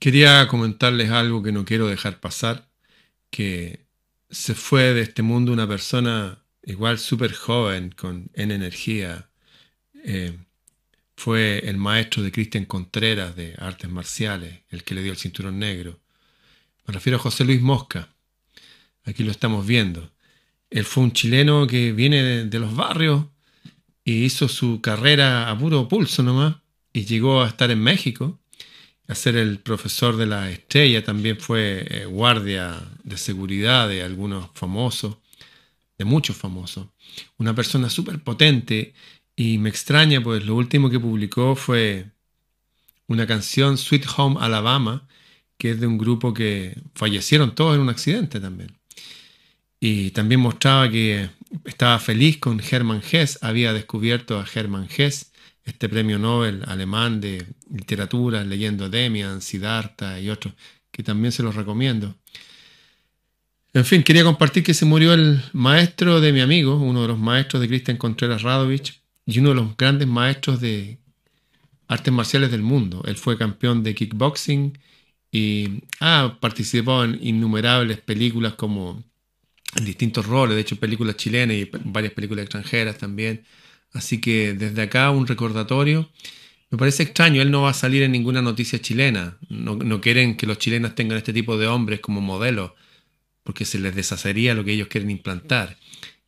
Quería comentarles algo que no quiero dejar pasar, que se fue de este mundo una persona igual súper joven, con en energía. Eh, fue el maestro de Cristian Contreras de artes marciales, el que le dio el cinturón negro. Me refiero a José Luis Mosca. Aquí lo estamos viendo. Él fue un chileno que viene de, de los barrios y hizo su carrera a puro pulso nomás y llegó a estar en México a ser el profesor de la estrella, también fue eh, guardia de seguridad de algunos famosos, de muchos famosos. Una persona súper potente y me extraña, pues lo último que publicó fue una canción, Sweet Home Alabama, que es de un grupo que fallecieron todos en un accidente también. Y también mostraba que estaba feliz con Hermann Hesse, había descubierto a Hermann Hesse este premio Nobel alemán de literatura, leyendo Demian, Siddhartha y otros, que también se los recomiendo. En fin, quería compartir que se murió el maestro de mi amigo, uno de los maestros de Cristian Contreras Radovich y uno de los grandes maestros de artes marciales del mundo. Él fue campeón de kickboxing y ha participado en innumerables películas como en distintos roles, de hecho películas chilenas y varias películas extranjeras también. Así que desde acá un recordatorio. Me parece extraño, él no va a salir en ninguna noticia chilena. No, quieren que los chilenos tengan este tipo de hombres como modelos, porque se les deshacería lo que ellos quieren implantar,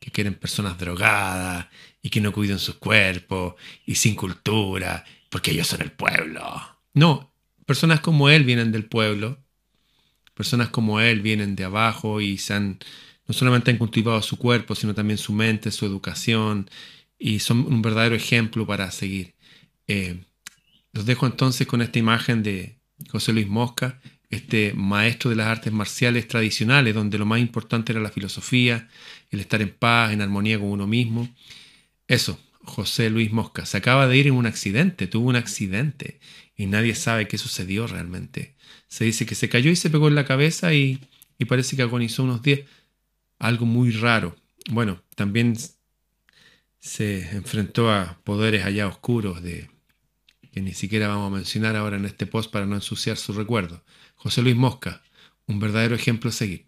que quieren personas drogadas y que no cuiden sus cuerpos y sin cultura, porque ellos son el pueblo. No, personas como él vienen del pueblo, personas como él vienen de abajo y se han, no solamente han cultivado su cuerpo, sino también su mente, su educación y son un verdadero ejemplo para seguir. Eh, los dejo entonces con esta imagen de José Luis Mosca, este maestro de las artes marciales tradicionales, donde lo más importante era la filosofía, el estar en paz, en armonía con uno mismo. Eso, José Luis Mosca, se acaba de ir en un accidente, tuvo un accidente y nadie sabe qué sucedió realmente. Se dice que se cayó y se pegó en la cabeza y, y parece que agonizó unos días. Algo muy raro. Bueno, también se enfrentó a poderes allá oscuros de que ni siquiera vamos a mencionar ahora en este post para no ensuciar su recuerdo. José Luis Mosca, un verdadero ejemplo a seguir.